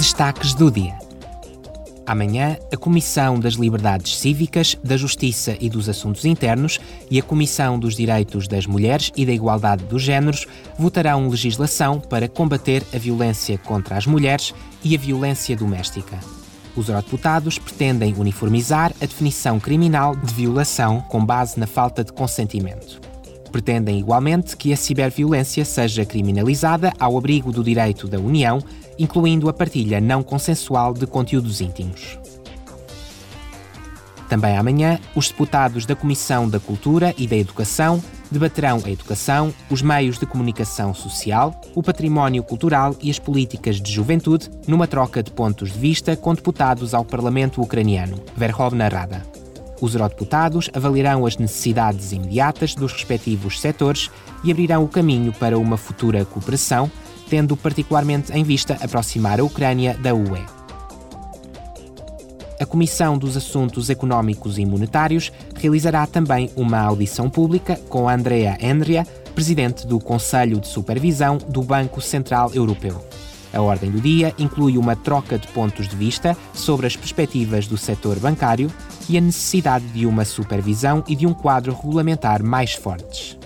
Destaques do dia. Amanhã, a Comissão das Liberdades Cívicas, da Justiça e dos Assuntos Internos e a Comissão dos Direitos das Mulheres e da Igualdade dos Gêneros votarão legislação para combater a violência contra as mulheres e a violência doméstica. Os eurodeputados pretendem uniformizar a definição criminal de violação com base na falta de consentimento. Pretendem igualmente que a ciberviolência seja criminalizada ao abrigo do direito da União, incluindo a partilha não consensual de conteúdos íntimos. Também amanhã, os deputados da Comissão da Cultura e da Educação debaterão a educação, os meios de comunicação social, o património cultural e as políticas de juventude numa troca de pontos de vista com deputados ao Parlamento ucraniano, Verkhovna Rada. Os eurodeputados avaliarão as necessidades imediatas dos respectivos setores e abrirão o caminho para uma futura cooperação, tendo particularmente em vista aproximar a Ucrânia da UE. A Comissão dos Assuntos Económicos e Monetários realizará também uma audição pública com Andrea Enria, presidente do Conselho de Supervisão do Banco Central Europeu. A ordem do dia inclui uma troca de pontos de vista sobre as perspectivas do setor bancário e a necessidade de uma supervisão e de um quadro regulamentar mais fortes.